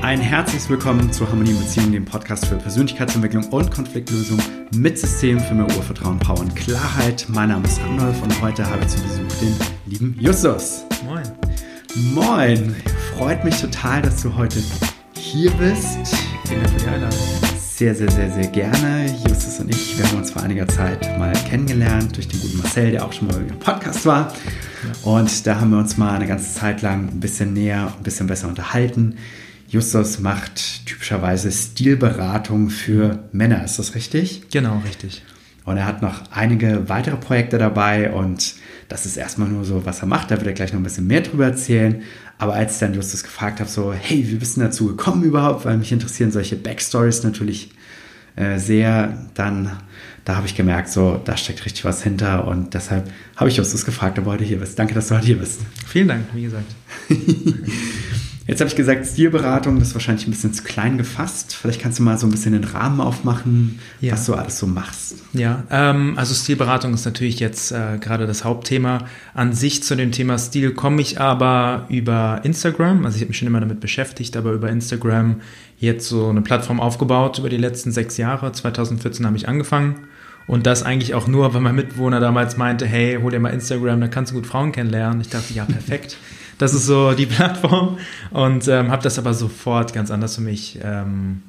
Ein herzliches Willkommen zu Harmonie in Beziehungen, dem Podcast für Persönlichkeitsentwicklung und Konfliktlösung mit Systemen für mehr Urvertrauen, Power und Klarheit. Mein Name ist Randolph und heute habe ich zu Besuch den lieben Justus. Moin. Moin. Freut mich total, dass du heute hier bist. Vielen Dank für die Einladung. Sehr, sehr, sehr, sehr gerne. Justus und ich, wir haben uns vor einiger Zeit mal kennengelernt durch den guten Marcel, der auch schon mal im Podcast war. Und da haben wir uns mal eine ganze Zeit lang ein bisschen näher, ein bisschen besser unterhalten. Justus macht typischerweise Stilberatung für Männer, ist das richtig? Genau, richtig. Und er hat noch einige weitere Projekte dabei und das ist erstmal nur so, was er macht. Da wird er gleich noch ein bisschen mehr drüber erzählen. Aber als ich dann Justus gefragt habe, so, hey, wie bist du dazu gekommen überhaupt? Weil mich interessieren solche Backstories natürlich äh, sehr, dann da habe ich gemerkt, so, da steckt richtig was hinter und deshalb habe ich Justus gefragt, ob du heute hier bist. Danke, dass du heute hier bist. Vielen Dank, wie gesagt. Jetzt habe ich gesagt, Stilberatung, das ist wahrscheinlich ein bisschen zu klein gefasst. Vielleicht kannst du mal so ein bisschen den Rahmen aufmachen, Ja. was du alles so machst. Ja, ähm, also Stilberatung ist natürlich jetzt äh, gerade das Hauptthema. An sich zu dem Thema Stil komme ich aber über Instagram. Also ich habe mich schon immer damit beschäftigt, aber über Instagram jetzt so eine Plattform aufgebaut über die letzten sechs Jahre. 2014 habe ich angefangen. Und das eigentlich auch nur, weil mein Mitbewohner damals meinte, hey, hol dir mal Instagram, da kannst du gut Frauen kennenlernen. Ich dachte, ja, perfekt. Das ist so die Plattform. Und ähm, habe das aber sofort ganz anders für mich ähm,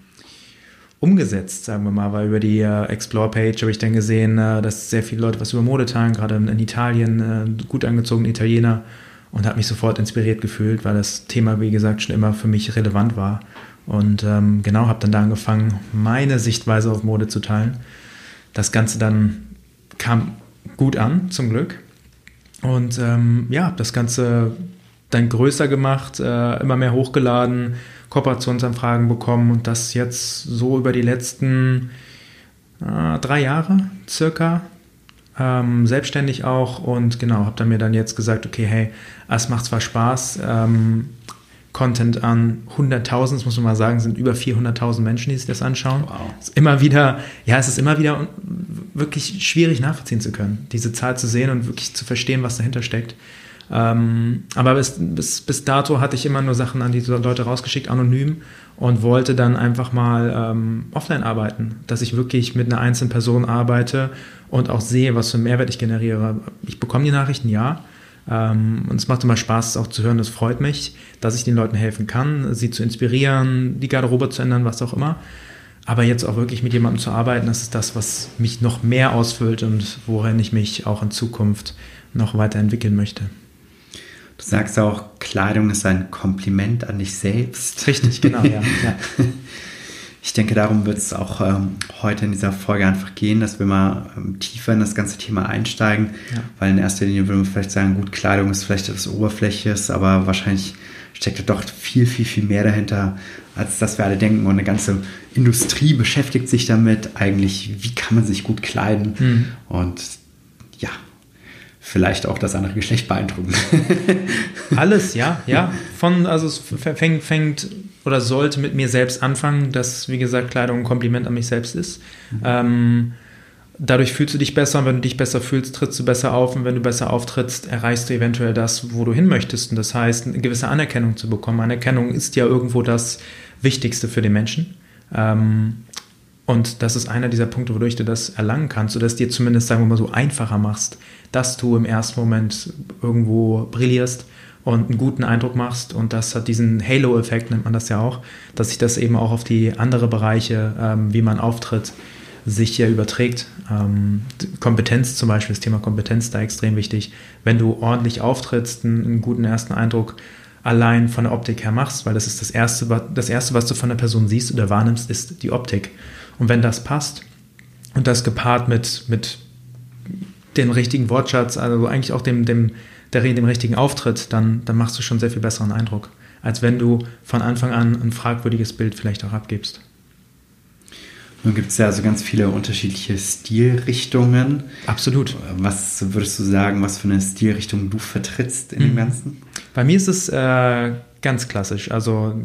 umgesetzt, sagen wir mal, weil über die äh, Explore-Page habe ich dann gesehen, äh, dass sehr viele Leute was über Mode teilen, gerade in, in Italien, äh, gut angezogene Italiener und habe mich sofort inspiriert gefühlt, weil das Thema, wie gesagt, schon immer für mich relevant war. Und ähm, genau, habe dann da angefangen, meine Sichtweise auf Mode zu teilen. Das Ganze dann kam gut an, zum Glück. Und ähm, ja, das Ganze dann größer gemacht, äh, immer mehr hochgeladen, Kooperationsanfragen bekommen und das jetzt so über die letzten äh, drei Jahre circa. Ähm, selbstständig auch und genau, habe dann mir dann jetzt gesagt, okay, hey, es macht zwar Spaß, ähm, Content an 100.000, das muss man mal sagen, sind über 400.000 Menschen, die sich das anschauen. Wow. Es ist immer wieder, ja, es ist immer wieder wirklich schwierig nachvollziehen zu können, diese Zahl zu sehen und wirklich zu verstehen, was dahinter steckt. Ähm, aber bis, bis, bis dato hatte ich immer nur Sachen an die Leute rausgeschickt, anonym, und wollte dann einfach mal ähm, offline arbeiten, dass ich wirklich mit einer einzelnen Person arbeite und auch sehe, was für einen Mehrwert ich generiere. Ich bekomme die Nachrichten, ja. Ähm, und es macht immer Spaß, auch zu hören. Das freut mich, dass ich den Leuten helfen kann, sie zu inspirieren, die Garderobe zu ändern, was auch immer. Aber jetzt auch wirklich mit jemandem zu arbeiten, das ist das, was mich noch mehr ausfüllt und worin ich mich auch in Zukunft noch weiterentwickeln möchte. Du sagst auch, Kleidung ist ein Kompliment an dich selbst. Richtig, genau, ja. ja. Ich denke, darum wird es auch ähm, heute in dieser Folge einfach gehen, dass wir mal ähm, tiefer in das ganze Thema einsteigen, Ja. weil in erster Linie würden wir vielleicht sagen, gut, Kleidung ist vielleicht etwas Oberflächliches, aber wahrscheinlich steckt da doch viel, viel, viel mehr dahinter, als dass wir alle denken. Und eine ganze Industrie beschäftigt sich damit, eigentlich, wie kann man sich gut kleiden Mhm. und vielleicht auch das andere Geschlecht beeindrucken. Alles, ja, ja. Von, also es fängt, fängt oder sollte mit mir selbst anfangen, dass, wie gesagt, Kleidung ein Kompliment an mich selbst ist. Ähm, dadurch fühlst du dich besser und wenn du dich besser fühlst, trittst du besser auf und wenn du besser auftrittst, erreichst du eventuell das, wo du hin möchtest. Und das heißt, eine gewisse Anerkennung zu bekommen. Anerkennung ist ja irgendwo das Wichtigste für den Menschen. Ähm, und das ist einer dieser Punkte, wodurch du das erlangen kannst, sodass dir zumindest, sagen wir mal so, einfacher machst, dass du im ersten Moment irgendwo brillierst und einen guten Eindruck machst. Und das hat diesen Halo-Effekt, nennt man das ja auch, dass sich das eben auch auf die andere Bereiche, ähm, wie man auftritt, sich hier überträgt. Ähm, Kompetenz zum Beispiel, das Thema Kompetenz da extrem wichtig. Wenn du ordentlich auftrittst, einen, einen guten ersten Eindruck allein von der Optik her machst, weil das ist das Erste, das Erste, was du von der Person siehst oder wahrnimmst, ist die Optik. Und wenn das passt und das gepaart mit, mit dem richtigen Wortschatz, also eigentlich auch dem, dem, der, dem richtigen Auftritt, dann, dann machst du schon sehr viel besseren Eindruck, als wenn du von Anfang an ein fragwürdiges Bild vielleicht auch abgibst. Nun gibt es ja so ganz viele unterschiedliche Stilrichtungen. Absolut. Was würdest du sagen, was für eine Stilrichtung du vertrittst in dem Mhm. Ganzen? Bei mir ist es äh, ganz klassisch. Also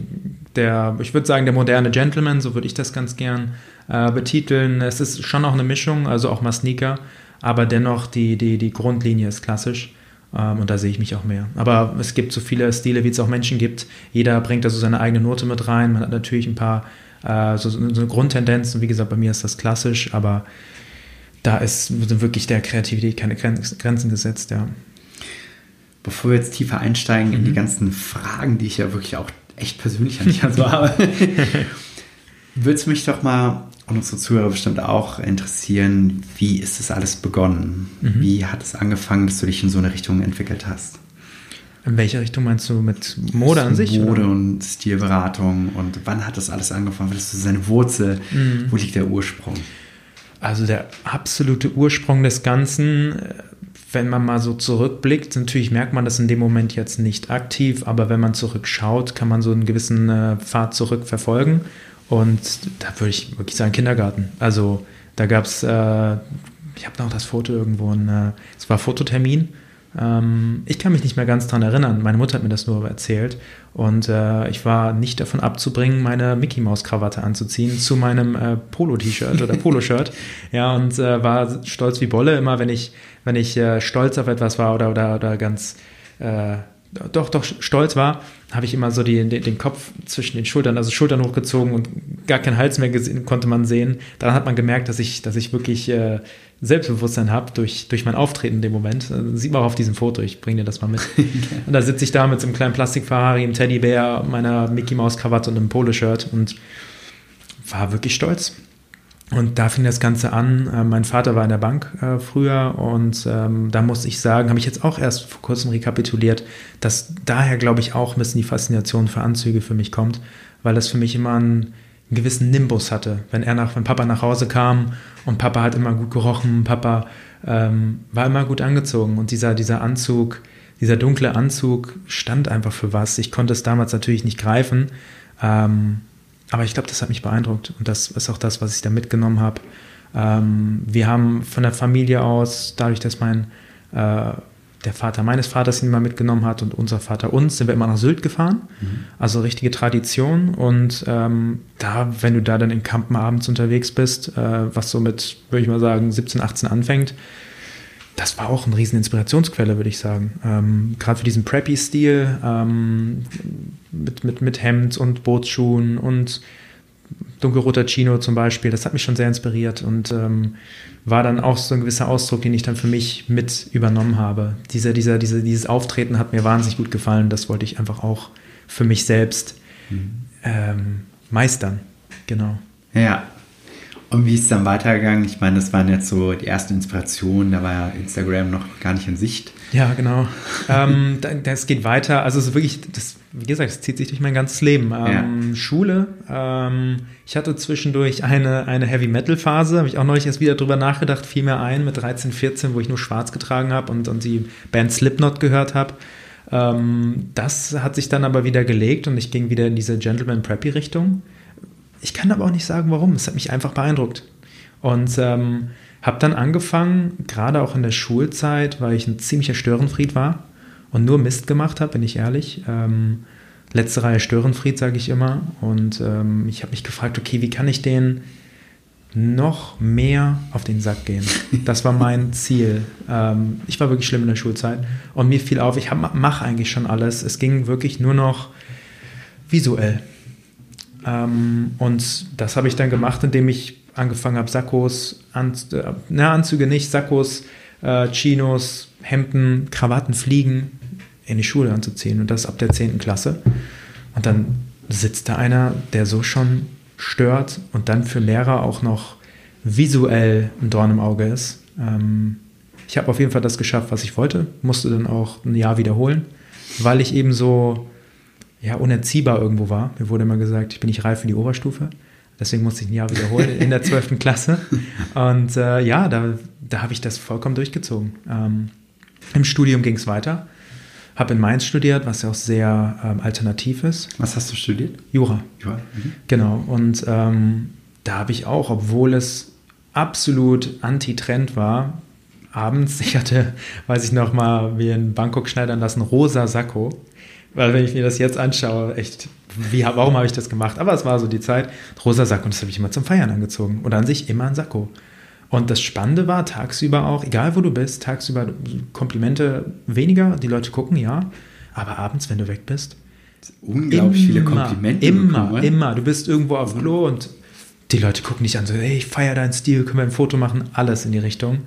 der, ich würde sagen, der moderne Gentleman, so würde ich das ganz gern äh, betiteln. Es ist schon auch eine Mischung, also auch mal Sneaker, aber dennoch die, die, die Grundlinie ist klassisch. Ähm, und da sehe ich mich auch mehr. Aber es gibt so viele Stile, wie es auch Menschen gibt. Jeder bringt da so seine eigene Note mit rein. Man hat natürlich ein paar äh, so, so Grundtendenzen. Wie gesagt, bei mir ist das klassisch, aber da ist sind wirklich der Kreativität keine Grenzen gesetzt, ja. Bevor wir jetzt tiefer einsteigen mhm. in die mhm. ganzen Fragen, die ich ja wirklich auch echt persönlich an dich habe, würde mich doch mal und unsere Zuhörer bestimmt auch interessieren, wie ist das alles begonnen? Mhm. Wie hat es angefangen, dass du dich in so eine Richtung entwickelt hast? In welche Richtung meinst du mit Mode an sich? Mode oder? und Stilberatung und wann hat das alles angefangen? Was ist seine Wurzel? Mhm. Wo liegt der Ursprung? Also der absolute Ursprung des Ganzen, wenn man mal so zurückblickt, natürlich merkt man das in dem Moment jetzt nicht aktiv, aber wenn man zurückschaut, kann man so einen gewissen äh, Pfad zurückverfolgen. Und da würde ich wirklich sagen, Kindergarten. Also da gab es, äh, ich habe noch das Foto irgendwo, ein, äh, es war Fototermin. Ähm, ich kann mich nicht mehr ganz daran erinnern. Meine Mutter hat mir das nur erzählt. Und äh, ich war nicht davon abzubringen, meine Mickey Maus Krawatte anzuziehen zu meinem äh, Polo-T-Shirt oder Polo-Shirt. ja, und äh, war stolz wie Bolle immer, wenn ich, wenn ich äh, stolz auf etwas war oder, oder, oder ganz doch, doch stolz war, habe ich immer so die, den, den, Kopf zwischen den Schultern, also Schultern hochgezogen und gar keinen Hals mehr gesehen, konnte man sehen. Dann hat man gemerkt, dass ich, dass ich wirklich äh, Selbstbewusstsein habe durch, durch mein Auftreten in dem Moment. Das sieht man auch auf diesem Foto, ich bringe dir das mal mit. und da sitze ich da mit so einem kleinen Plastik-Ferrari, einem Teddybär, meiner Mickey Maus Krawatte und einem Poloshirt und war wirklich stolz. Und da fing das Ganze an. Äh, mein Vater war in der Bank äh, früher und ähm, da muss ich sagen, habe ich jetzt auch erst vor kurzem rekapituliert, dass daher, glaube ich, auch ein bisschen die Faszination für Anzüge für mich kommt, weil das für mich immer einen, einen gewissen Nimbus hatte. Wenn er nach, wenn Papa nach Hause kam und Papa hat immer gut gerochen, Papa ähm, war immer gut angezogen und dieser, dieser Anzug, dieser dunkle Anzug stand einfach für was. Ich konnte es damals natürlich nicht greifen. Ähm, aber ich glaube, das hat mich beeindruckt und das ist auch das, was ich da mitgenommen habe. Ähm, wir haben von der Familie aus, dadurch, dass mein äh, der Vater meines Vaters ihn mal mitgenommen hat und unser Vater uns, sind wir immer nach Sylt gefahren. Mhm. Also richtige Tradition. Und ähm, da, wenn du da dann in Kampen abends unterwegs bist, äh, was so mit, würde ich mal sagen, 17, 18 anfängt, das war auch eine riesen Inspirationsquelle, würde ich sagen. Ähm, Gerade für diesen Preppy-Stil ähm, mit, mit, mit Hemd und Bootsschuhen und dunkelroter Chino zum Beispiel, das hat mich schon sehr inspiriert und ähm, war dann auch so ein gewisser Ausdruck, den ich dann für mich mit übernommen habe. Dieser, dieser, diese, dieses Auftreten hat mir wahnsinnig gut gefallen. Das wollte ich einfach auch für mich selbst mhm. ähm, meistern. Genau. Ja, und wie ist es dann weitergegangen? Ich meine, das waren jetzt so die ersten Inspirationen, da war ja Instagram noch gar nicht in Sicht. Ja, genau. ähm, das geht weiter. Also es ist wirklich, das, wie gesagt, es zieht sich durch mein ganzes Leben. Ähm, ja. Schule. Ähm, ich hatte zwischendurch eine, eine Heavy-Metal-Phase, habe ich auch neulich erst wieder drüber nachgedacht, fiel mir ein mit 13, 14, wo ich nur schwarz getragen habe und, und die Band Slipknot gehört habe. Ähm, das hat sich dann aber wieder gelegt und ich ging wieder in diese Gentleman-Preppy-Richtung. Ich kann aber auch nicht sagen, warum. Es hat mich einfach beeindruckt. Und ähm, habe dann angefangen, gerade auch in der Schulzeit, weil ich ein ziemlicher Störenfried war und nur Mist gemacht habe, bin ich ehrlich. Ähm, letzte Reihe Störenfried, sage ich immer. Und ähm, ich habe mich gefragt, okay, wie kann ich den noch mehr auf den Sack gehen? Das war mein Ziel. Ähm, ich war wirklich schlimm in der Schulzeit und mir fiel auf, ich mache eigentlich schon alles. Es ging wirklich nur noch visuell. Ähm, und das habe ich dann gemacht, indem ich angefangen habe, Sakkos, Anz äh, na, Anzüge nicht, Sakkos, äh, Chinos, Hemden, Krawatten, Fliegen in die Schule anzuziehen. Und das ab der 10. Klasse. Und dann sitzt da einer, der so schon stört und dann für Lehrer auch noch visuell ein Dorn im Auge ist. Ähm, ich habe auf jeden Fall das geschafft, was ich wollte, musste dann auch ein Jahr wiederholen, weil ich eben so ja, unerziehbar irgendwo war. Mir wurde immer gesagt, ich bin nicht reif für die Oberstufe. Deswegen musste ich ein Jahr wiederholen in der 12. Klasse. Und äh, ja, da, da habe ich das vollkommen durchgezogen. Ähm, Im Studium ging es weiter. Habe in Mainz studiert, was ja auch sehr ähm, alternativ ist. Was hast du studiert? Jura. Jura. Mhm. Genau. Und ähm, da habe ich auch, obwohl es absolut anti-Trend war, abends, ich hatte, weiß ich noch mal, wie in Bangkok schneidern lassen, rosa Sakko. Weil wenn ich mir das jetzt anschaue, echt, wie, warum habe ich das gemacht? Aber es war so die Zeit, rosa Sakko, und das habe ich immer zum Feiern angezogen. Oder an sich immer ein Sakko. Und das Spannende war tagsüber auch, egal wo du bist, tagsüber Komplimente weniger, die Leute gucken, ja, aber abends, wenn du weg bist, unglaublich viele Komplimente. Immer, bekommen, immer. Du bist irgendwo auf Klo und die Leute gucken dich an, so, hey, ich feiere deinen Stil, können wir ein Foto machen, alles in die Richtung.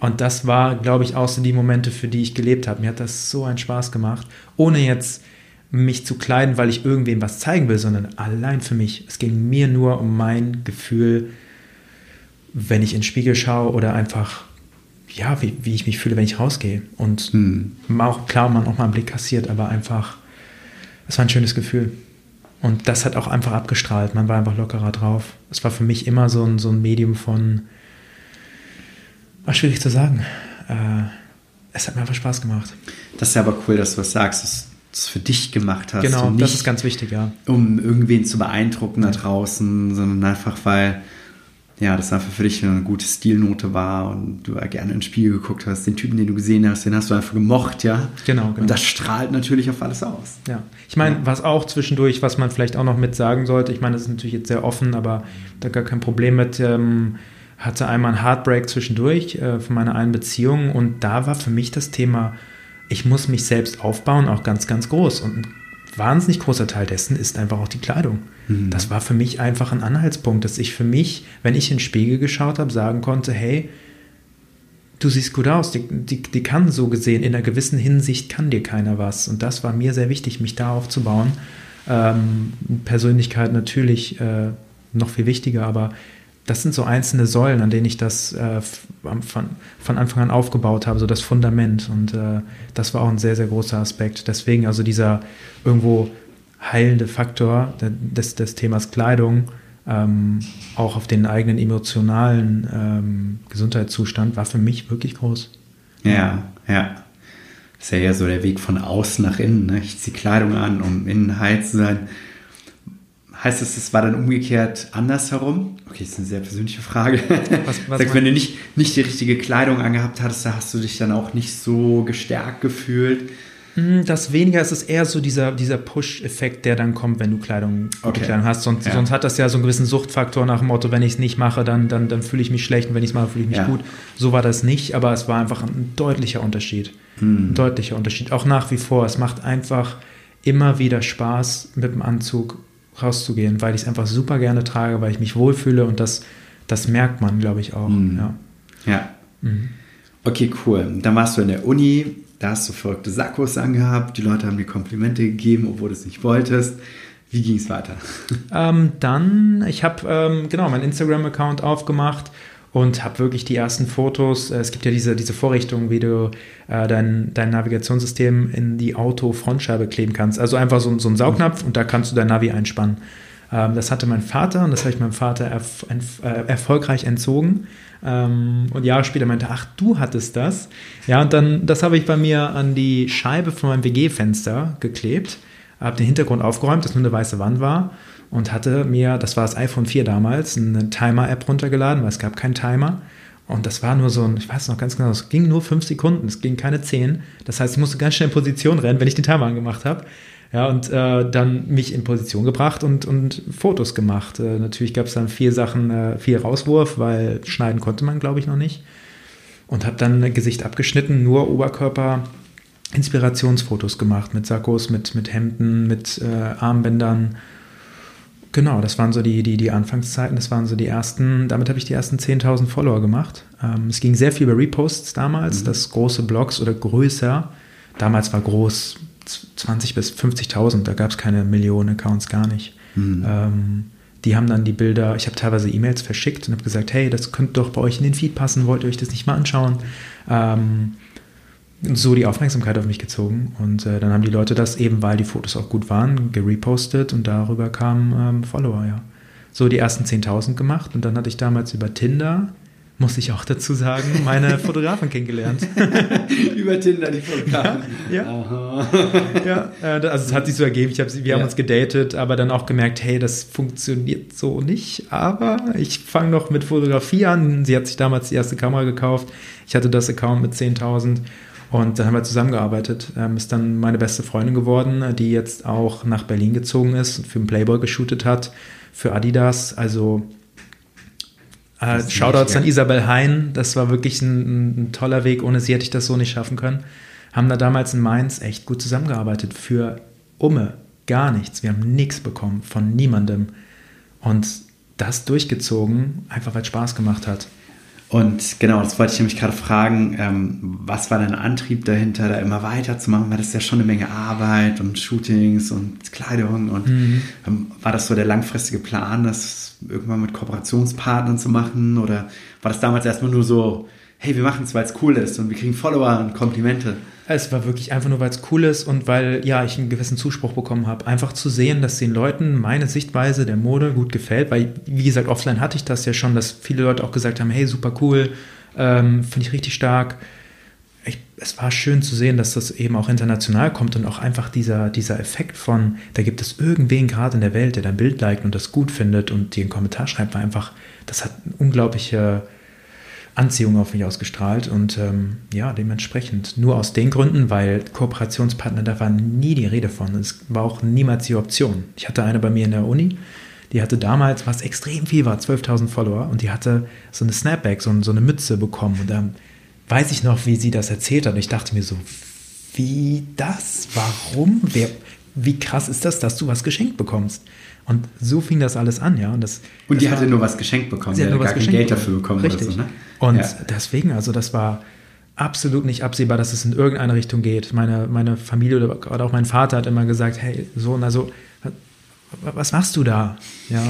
Und das war, glaube ich, auch so die Momente, für die ich gelebt habe. Mir hat das so einen Spaß gemacht, ohne jetzt mich zu kleiden, weil ich irgendwem was zeigen will, sondern allein für mich. Es ging mir nur um mein Gefühl, wenn ich in den Spiegel schaue oder einfach, ja, wie, wie ich mich fühle, wenn ich rausgehe. Und hm. auch klar, man auch mal einen Blick kassiert, aber einfach, es war ein schönes Gefühl. Und das hat auch einfach abgestrahlt. Man war einfach lockerer drauf. Es war für mich immer so ein, so ein Medium von, war schwierig zu sagen. Äh, es hat mir einfach Spaß gemacht. Das ist ja aber cool, dass du was sagst, dass du es für dich gemacht hast. Genau, das ist ganz wichtig, ja. Um irgendwen zu beeindrucken da draußen, sondern einfach, weil ja, das einfach für dich eine gute Stilnote war und du gerne ins Spiel geguckt hast, den Typen, den du gesehen hast, den hast du einfach gemocht, ja. Genau, genau. Und das strahlt natürlich auf alles aus. Ja. Ich meine, ja. was auch zwischendurch, was man vielleicht auch noch mit sagen sollte, ich meine, das ist natürlich jetzt sehr offen, aber da gar kein Problem mit, ähm, hatte einmal einen Heartbreak zwischendurch äh, von meiner einen Beziehung und da war für mich das Thema, ich muss mich selbst aufbauen, auch ganz, ganz groß. Und ein wahnsinnig großer Teil dessen ist einfach auch die Kleidung. Mhm. Das war für mich einfach ein Anhaltspunkt, dass ich für mich, wenn ich in den Spiegel geschaut habe, sagen konnte, hey, du siehst gut aus, die, die, die kann so gesehen, in einer gewissen Hinsicht kann dir keiner was. Und das war mir sehr wichtig, mich da aufzubauen. Ähm, Persönlichkeit natürlich äh, noch viel wichtiger, aber das sind so einzelne Säulen, an denen ich das äh, von, von, Anfang an aufgebaut habe, so das Fundament. Und äh, das war auch ein sehr, sehr großer Aspekt. Deswegen also dieser irgendwo heilende Faktor des, des Themas Kleidung, ähm, auch auf den eigenen emotionalen ähm, Gesundheitszustand, war für mich wirklich groß. Ja, ja. Das ist ja eher so der Weg von außen nach innen. Ne? Ich ziehe Kleidung an, um innen heil zu sein. Heißt es, es war dann umgekehrt andersherum? Okay, das ist eine sehr persönliche Frage. Was, was Sag, wenn du nicht, nicht die richtige Kleidung angehabt hattest, da hast du dich dann auch nicht so gestärkt gefühlt. Hm, das weniger ist es eher so dieser, dieser Push-Effekt, der dann kommt, wenn du Kleidung, okay. Kleidung hast. Sonst, ja. sonst hat das ja so einen gewissen Suchtfaktor nach dem Motto, wenn ich es nicht mache, dann, dann, dann fühle ich mich schlecht und wenn ich es mache, fühle ich mich ja. gut. So war das nicht, aber es war einfach ein deutlicher Unterschied. Hm. Ein deutlicher Unterschied. Auch nach wie vor. Es macht einfach immer wieder Spaß, mit dem Anzug rauszugehen, weil ich es einfach super gerne trage, weil ich mich wohlfühle und das, das merkt man, glaube ich, auch. Mhm. Ja. ja. Mhm. Okay, cool. Dann warst du in der Uni, da hast du verrückte Sakkos angehabt, die Leute haben dir Komplimente gegeben, obwohl du es nicht wolltest. Wie ging es weiter? Ähm, dann, ich habe ähm, genau meinen Instagram-Account aufgemacht und habe wirklich die ersten Fotos. Äh, es gibt ja diese, diese Vorrichtung, wie du äh, dein, dein Navigationssystem in die Auto-Frontscheibe kleben kannst. Also einfach so, so ein Saugnapf und da kannst du dein Navi einspannen. Ähm, das hatte mein Vater und das habe ich meinem Vater erf äh, erfolgreich entzogen. Ähm, und Jahre später meinte, ach, du hattest das. Ja, und dann, das habe ich bei mir an die Scheibe von meinem WG-Fenster geklebt, habe den Hintergrund aufgeräumt, dass nur eine weiße Wand war und hatte mir, das war das iPhone 4 damals, eine Timer-App runtergeladen, weil es gab keinen Timer. Und das war nur so ein, ich weiß noch ganz genau, es ging nur fünf Sekunden, es ging keine zehn. Das heißt, ich musste ganz schnell in Position rennen, wenn ich den Timer angemacht habe. Ja, und äh, dann mich in Position gebracht und, und Fotos gemacht. Äh, natürlich gab es dann vier Sachen, äh, vier Rauswurf, weil schneiden konnte man, glaube ich, noch nicht. Und habe dann Gesicht abgeschnitten, nur Oberkörper, Inspirationsfotos gemacht mit Sakkos, mit, mit Hemden, mit äh, Armbändern Genau, das waren so die, die, die Anfangszeiten, das waren so die ersten, damit habe ich die ersten 10.000 Follower gemacht. Ähm, es ging sehr viel über Reposts damals, mhm. das große Blogs oder größer. Damals war groß 20 bis 50.000, da gab es keine Millionen Accounts gar nicht. Mhm. Ähm, die haben dann die Bilder, ich habe teilweise E-Mails verschickt und habe gesagt, hey, das könnte doch bei euch in den Feed passen, wollt ihr euch das nicht mal anschauen? Ähm, so die Aufmerksamkeit auf mich gezogen. Und äh, dann haben die Leute das eben, weil die Fotos auch gut waren, gerepostet und darüber kamen ähm, Follower, ja. So die ersten 10.000 gemacht und dann hatte ich damals über Tinder, muss ich auch dazu sagen, meine Fotografin kennengelernt. über Tinder die Fotografin. Ja, ja. ja äh, also es hat sich so ergeben, ich hab, wir ja. haben uns gedatet, aber dann auch gemerkt, hey, das funktioniert so nicht, aber ich fange noch mit Fotografie an. Sie hat sich damals die erste Kamera gekauft. Ich hatte das Account mit 10.000 und dann haben wir zusammengearbeitet. Ähm, ist dann meine beste Freundin geworden, die jetzt auch nach Berlin gezogen ist und für den Playboy geshootet hat, für Adidas. Also Äh, Shoutouts an Isabel Hein, das war wirklich ein, ein, toller Weg, ohne sie hätte ich das so nicht schaffen können. Haben da damals in Mainz echt gut zusammengearbeitet für Umme, gar nichts. Wir haben nichts bekommen von niemandem. Und das durchgezogen, einfach weil es Spaß gemacht hat. Und genau, das wollte ich nämlich gerade fragen, ähm, was war dein Antrieb dahinter, da immer weiterzumachen? Weil das ist ja schon eine Menge Arbeit und Shootings und Kleidung. Und mhm. ähm, war das so der langfristige Plan, das irgendwann mit Kooperationspartnern zu machen? Oder war das damals erstmal nur so, hey, wir machen es, weil es cool ist und wir kriegen Follower und Komplimente? Es war wirklich einfach nur, weil es cool ist und weil ja ich einen gewissen Zuspruch bekommen habe. Einfach zu sehen, dass den Leuten meine Sichtweise der Mode gut gefällt, weil, wie gesagt, offline hatte ich das ja schon, dass viele Leute auch gesagt haben, hey, super cool, ähm, finde ich richtig stark. Ich, es war schön zu sehen, dass das eben auch international kommt und auch einfach dieser, dieser Effekt von, da gibt es irgendwen gerade in der Welt, der dein Bild liked und das gut findet und dir einen Kommentar schreibt, war einfach, das hat unglaubliche Anziehung auf mich ausgestrahlt und ähm, ja, dementsprechend nur aus den Gründen, weil Kooperationspartner, da war nie die Rede von. Es war auch niemals die Option. Ich hatte eine bei mir in der Uni, die hatte damals, was extrem viel war, 12.000 Follower und die hatte so eine Snapback, so, so eine Mütze bekommen und dann weiß ich noch, wie sie das erzählt hat und ich dachte mir so, wie das? Warum? Wer, wie krass ist das, dass du was geschenkt bekommst? Und so fing das alles an, ja. Und, das, und die das hatte war, nur was geschenkt bekommen, sie hat nur gar kein Geld dafür bekommen. Richtig. So, ne? Und ja. deswegen, also das war absolut nicht absehbar, dass es in irgendeine Richtung geht. Meine, meine Familie oder auch mein Vater hat immer gesagt, hey, Sohn, also was machst du da? Ja.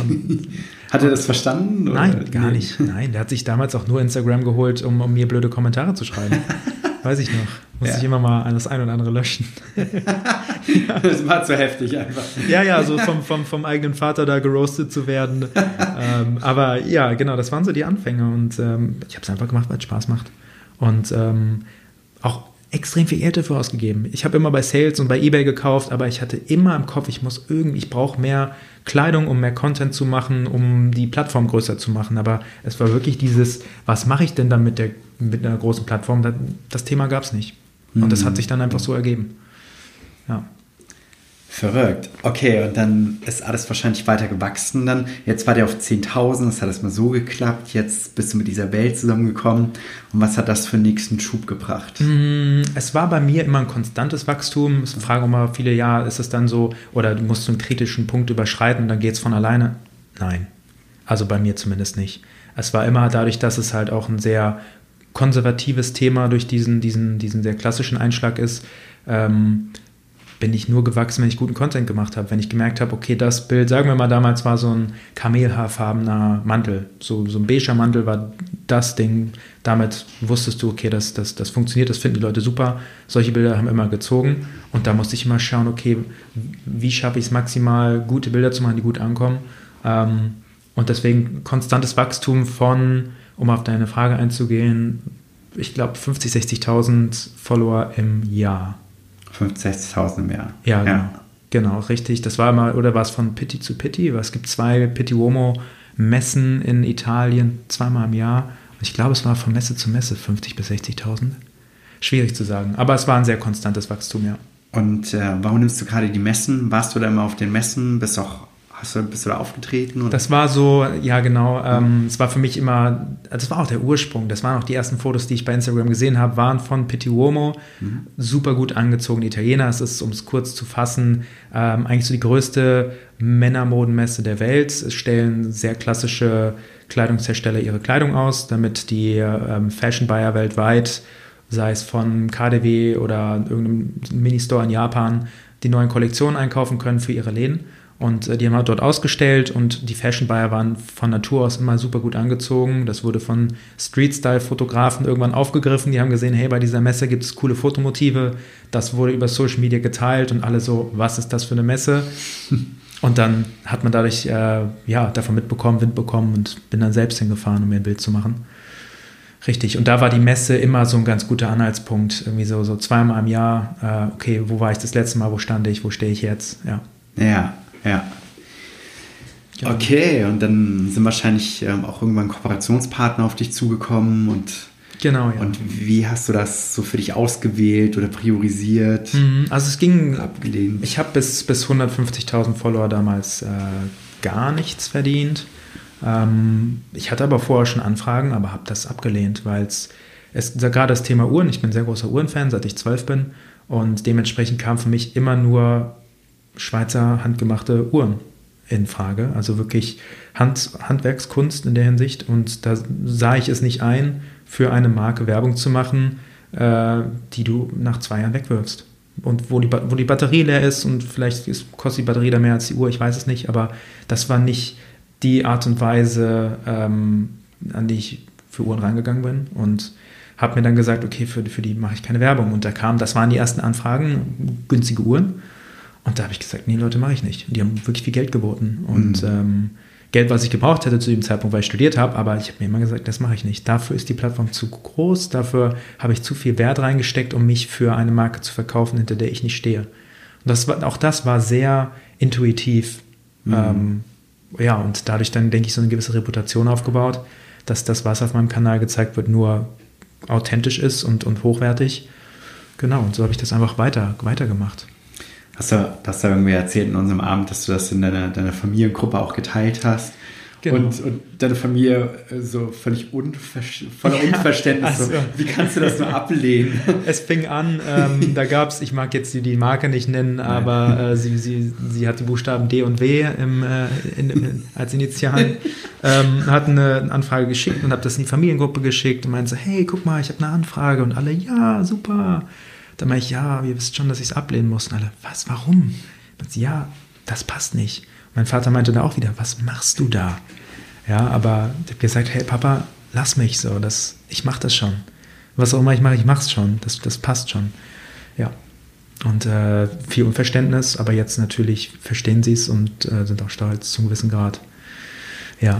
hat er das verstanden? Oder? Nein, gar nee. nicht. Nein, der hat sich damals auch nur Instagram geholt, um, um mir blöde Kommentare zu schreiben. Weiß ich noch. Muss ja. ich immer mal das ein oder andere löschen. ja. Das war zu heftig einfach. Ja, ja, so vom, vom, vom eigenen Vater da geroastet zu werden. ähm, aber ja, genau, das waren so die Anfänge und ähm, ich habe es einfach gemacht, weil es Spaß macht. Und ähm, auch extrem viel Geld dafür ausgegeben. Ich habe immer bei Sales und bei eBay gekauft, aber ich hatte immer im Kopf, ich muss irgendwie, ich brauche mehr Kleidung, um mehr Content zu machen, um die Plattform größer zu machen. Aber es war wirklich dieses, was mache ich denn dann mit, der, mit einer großen Plattform? Das Thema gab es nicht. Und mhm. das hat sich dann einfach so ergeben. Ja. Verrückt. Okay, und dann ist alles wahrscheinlich weiter gewachsen dann. Jetzt war der auf 10.000, das hat erstmal so geklappt. Jetzt bist du mit dieser Welt zusammengekommen. Und was hat das für einen nächsten Schub gebracht? Mm, es war bei mir immer ein konstantes Wachstum. Es fragen immer viele, ja, ist es dann so, oder du musst einen kritischen Punkt überschreiten und dann geht es von alleine? Nein. Also bei mir zumindest nicht. Es war immer dadurch, dass es halt auch ein sehr konservatives Thema durch diesen, diesen, diesen sehr klassischen Einschlag ist. Ähm, bin ich nur gewachsen, wenn ich guten Content gemacht habe. Wenn ich gemerkt habe, okay, das Bild, sagen wir mal, damals war so ein kamelhaarfarbener Mantel, so, so ein beiger Mantel war das Ding. Damit wusstest du, okay, das, das, das funktioniert, das finden die Leute super. Solche Bilder haben immer gezogen. Und da musste ich immer schauen, okay, wie schaffe ich es maximal, gute Bilder zu machen, die gut ankommen. Ähm, und deswegen konstantes Wachstum von, um auf deine Frage einzugehen, ich glaube 50, 60.000 Follower im Jahr. 65.000 im Jahr. Ja, ja. Genau. genau, richtig. Das war mal, oder war es von Pitti zu Pitti? Es gibt zwei Pitti Uomo Messen in Italien zweimal im Jahr. Und ich glaube, es war von Messe zu Messe 50.000 bis 60.000. Schwierig zu sagen. Aber es war ein sehr konstantes Wachstum, ja. Und äh, warum nimmst du gerade die Messen? Warst du da immer auf den Messen? Bist auch Hast du, bist du da aufgetreten? Oder? Das war so, ja genau. Ähm, es war für mich immer, das war auch der Ursprung. Das waren auch die ersten Fotos, die ich bei Instagram gesehen habe, waren von Pitti Uomo. Mhm. Super gut angezogene Italiener. Es ist, um es kurz zu fassen, ähm, eigentlich so die größte Männermodenmesse der Welt. Es stellen sehr klassische Kleidungshersteller ihre Kleidung aus, damit die ähm, Fashion Buyer weltweit, sei es von KDW oder irgendeinem Ministore in Japan, die neuen Kollektionen einkaufen können für ihre Läden. Und äh, die haben halt dort ausgestellt und die Fashion Buyer waren von Natur aus immer super gut angezogen. Das wurde von Street-Style-Fotografen irgendwann aufgegriffen. Die haben gesehen, hey, bei dieser Messe gibt es coole Fotomotive. Das wurde über Social Media geteilt und alle so, was ist das für eine Messe? Und dann hat man dadurch äh, ja, davon mitbekommen, Wind bekommen und bin dann selbst hingefahren, um mir ein Bild zu machen. Richtig. Und da war die Messe immer so ein ganz guter Anhaltspunkt. Irgendwie so, so zweimal im Jahr, äh, okay, wo war ich das letzte Mal, wo stand ich, wo stehe ich jetzt? Ja. Ja, ja. Genau. Okay, und dann sind wahrscheinlich ähm, auch irgendwann Kooperationspartner auf dich zugekommen und Genau, ja. Und wie hast du das so für dich ausgewählt oder priorisiert? Mhm, also es ging, abgelehnt. Ich habe bis, bis 150.000 Follower damals äh, gar nichts verdient. Ähm, ich hatte aber vorher schon Anfragen, aber habe das abgelehnt, weil es gerade das Thema Uhren, ich bin ein sehr großer Uhrenfan, seit ich zwölf bin und dementsprechend kam für mich immer nur Schweizer handgemachte Uhren in Frage, also wirklich Hand, Handwerkskunst in der Hinsicht. Und da sah ich es nicht ein, für eine Marke Werbung zu machen, äh, die du nach zwei Jahren wegwirfst. Und wo die, wo die Batterie leer ist und vielleicht ist, kostet die Batterie da mehr als die Uhr, ich weiß es nicht, aber das war nicht die Art und Weise, ähm, an die ich für Uhren reingegangen bin. Und habe mir dann gesagt, okay, für, für die mache ich keine Werbung. Und da kam, das waren die ersten Anfragen, günstige Uhren. Und da habe ich gesagt, nee, Leute, mache ich nicht. Und die haben wirklich viel Geld geboten. Und mhm. ähm, Geld, was ich gebraucht hätte zu dem Zeitpunkt, weil ich studiert habe, aber ich habe mir immer gesagt, das mache ich nicht. Dafür ist die Plattform zu groß, dafür habe ich zu viel Wert reingesteckt, um mich für eine Marke zu verkaufen, hinter der ich nicht stehe. Und das war, auch das war sehr intuitiv. Mhm. Ähm, ja, und dadurch dann, denke ich, so eine gewisse Reputation aufgebaut, dass das, was auf meinem Kanal gezeigt wird, nur authentisch ist und, und hochwertig. Genau, und so habe ich das einfach weiter, weitergemacht. Hast du, hast du irgendwie erzählt in unserem Abend, dass du das in deiner, deiner Familiengruppe auch geteilt hast? Genau. Und, und deine Familie äh, so völlig unver voller Unverständnis. Also. So, wie kannst du das nur ablehnen? Es fing an, ähm, da gab es, ich mag jetzt die, die Marke nicht nennen, Nein. aber äh, sie, sie, sie hat die Buchstaben D und W im, äh, in, in, als Initialen. ähm, hat eine Anfrage geschickt und habe das in die Familiengruppe geschickt und meinte so, hey, guck mal, ich habe eine Anfrage und alle, ja, super. Dann meinte ich, ja, ihr wisst schon, dass ich es ablehnen muss. Und alle, was, warum? Und sie, ja, das passt nicht. Mein Vater meinte da auch wieder, was machst du da? Ja, aber ich habe gesagt, hey Papa, lass mich so, das, ich mache das schon. Was auch immer ich mache, ich mache es schon. Das, das passt schon. Ja. Und äh, viel Unverständnis, aber jetzt natürlich verstehen sie es und äh, sind auch stolz zum gewissen Grad. Ja.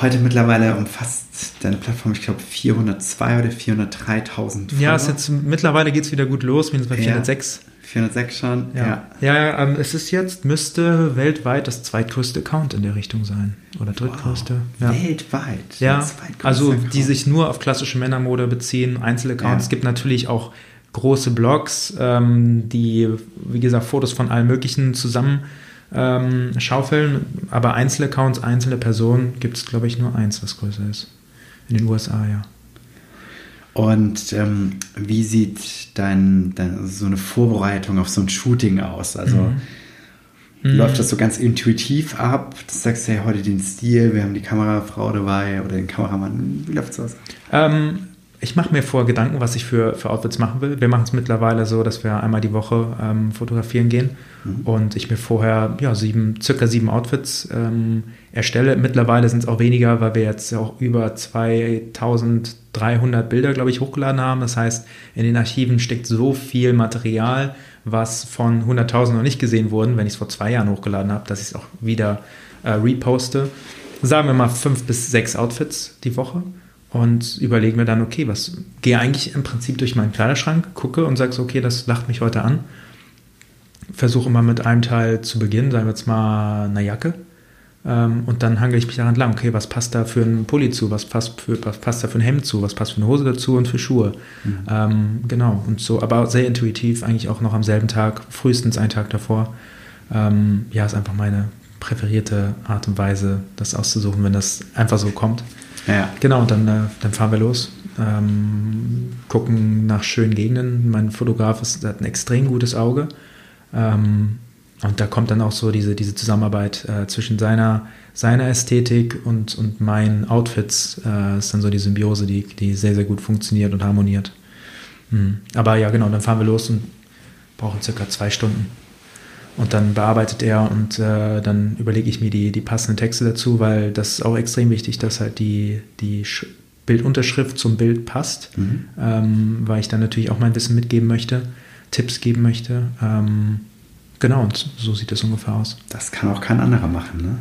Heute mittlerweile umfasst deine Plattform, ich glaube, 402 oder 403.000 Ja, ist jetzt, mittlerweile geht es wieder gut los, mindestens bei 406. Ja. 406 schon, ja. Ja, ja ähm, es ist jetzt, müsste weltweit das zweitgrößte Account in der Richtung sein. Oder drittgrößte. Wow. Ja. Weltweit? Ja, also Account. die sich nur auf klassische Männermode beziehen, Einzelaccounts. Es gibt natürlich auch große Blogs, ähm, die, wie gesagt, Fotos von allen möglichen zusammen ähm, schaufeln, aber Einzelaccounts, einzelne Personen gibt es, glaube ich, nur eins, was größer ist. In den USA, ja. Und ähm, wie sieht dein, dein, so eine Vorbereitung auf so ein Shooting aus? Also mhm. mhm. läuft das so ganz intuitiv ab? Du sagst, hey, heute den Stil, wir haben die Kamerafrau dabei oder den Kameramann. Wie läuft sowas? Ähm, ich mache mir vor Gedanken, was ich für, für Outfits machen will. Wir machen es mittlerweile so, dass wir einmal die Woche ähm, fotografieren gehen mhm. und ich mir vorher ja, sieben, circa sieben Outfits ähm, erstelle. Mittlerweile sind es auch weniger, weil wir jetzt auch über 2300 Bilder, glaube ich, hochgeladen haben. Das heißt, in den Archiven steckt so viel Material, was von 100.000 noch nicht gesehen wurden, wenn ich es vor zwei Jahren hochgeladen habe, dass ich es auch wieder äh, reposte. Sagen wir mal fünf bis sechs Outfits die Woche und überlege mir dann, okay, was gehe eigentlich im Prinzip durch meinen Kleiderschrank, gucke und sage so, okay, das lacht mich heute an. Versuche mal mit einem Teil zu beginnen, sagen wir jetzt mal eine Jacke. Ähm, und dann hangel ich mich daran lang, okay, was passt da für ein Pulli zu, was passt, für, was passt da für ein Hemd zu, was passt für eine Hose dazu und für Schuhe. Mhm. Ähm, genau, und so, aber sehr intuitiv, eigentlich auch noch am selben Tag, frühestens einen Tag davor. Ähm, ja, ist einfach meine präferierte Art und Weise, das auszusuchen, wenn das einfach so kommt. Ja. Genau, und dann, äh, dann fahren wir los. Ähm, gucken nach schönen Gegenden. Mein Fotograf ist, hat ein extrem gutes Auge. Ähm, und da kommt dann auch so diese, diese Zusammenarbeit äh, zwischen seiner, seiner Ästhetik und, und meinen Outfits. Äh, ist dann so die Symbiose, die, die sehr, sehr gut funktioniert und harmoniert. Mhm. Aber ja, genau, dann fahren wir los und brauchen circa zwei Stunden. Und dann bearbeitet er und äh, dann überlege ich mir die, die passenden Texte dazu, weil das ist auch extrem wichtig, dass halt die, die Bildunterschrift zum Bild passt, mhm. ähm, weil ich dann natürlich auch mein Wissen mitgeben möchte, Tipps geben möchte. Ähm, genau, und so sieht das ungefähr aus. Das kann auch kein anderer machen, ne?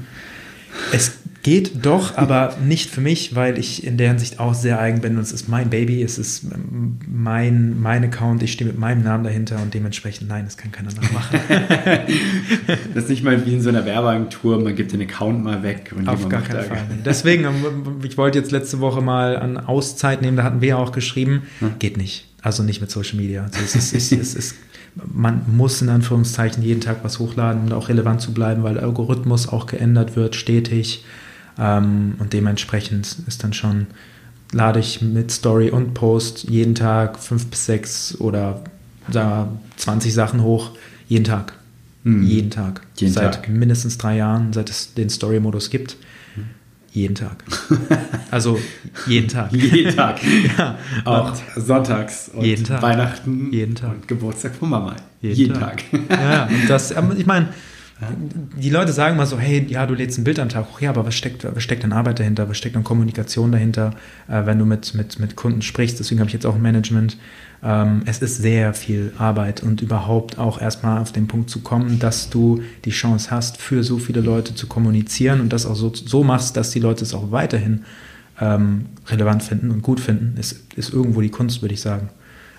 Es Geht doch, aber nicht für mich, weil ich in der Hinsicht auch sehr eigen bin und es ist mein Baby, es ist mein, mein Account, ich stehe mit meinem Namen dahinter und dementsprechend, nein, das kann keiner nachmachen. das ist nicht mal wie in so einer Werbeagentur, man gibt den Account mal weg. Und Auf gar keinen Fall. Deswegen, ähm, ich wollte jetzt letzte Woche mal an Auszeit nehmen, da hatten wir ja auch geschrieben, hm. geht nicht. Also nicht mit Social Media. Also es ist, es, es ist, man muss in Anführungszeichen jeden Tag was hochladen, um auch relevant zu bleiben, weil der Algorithmus auch geändert wird, stetig. Ähm, und dementsprechend ist dann schon, lade ich mit Story und Post jeden Tag fünf bis sechs oder da 20 Sachen hoch, jeden Tag. Mhm. Jeden Tag. Jeden seit Tag. mindestens drei Jahren, seit es den Story-Modus gibt. Jeden Tag. Also jeden Tag. jeden Tag. ja. Auch und sonntags und jeden Tag. Weihnachten jeden Tag. und Geburtstag von Mama. Jeden, jeden Tag. Tag. ja, und das, ich meine, die Leute sagen mal so, hey, ja, du lädst ein Bild am Tag hoch. Ja, aber was steckt, was steckt an Arbeit dahinter? Was steckt an Kommunikation dahinter, äh, wenn du mit, mit, mit Kunden sprichst? Deswegen habe ich jetzt auch ein Management. Ähm, es ist sehr viel Arbeit und überhaupt auch erstmal auf den Punkt zu kommen, dass du die Chance hast, für so viele Leute zu kommunizieren und das auch so, so machst, dass die Leute es auch weiterhin ähm, relevant finden und gut finden, ist, ist irgendwo die Kunst, würde ich sagen.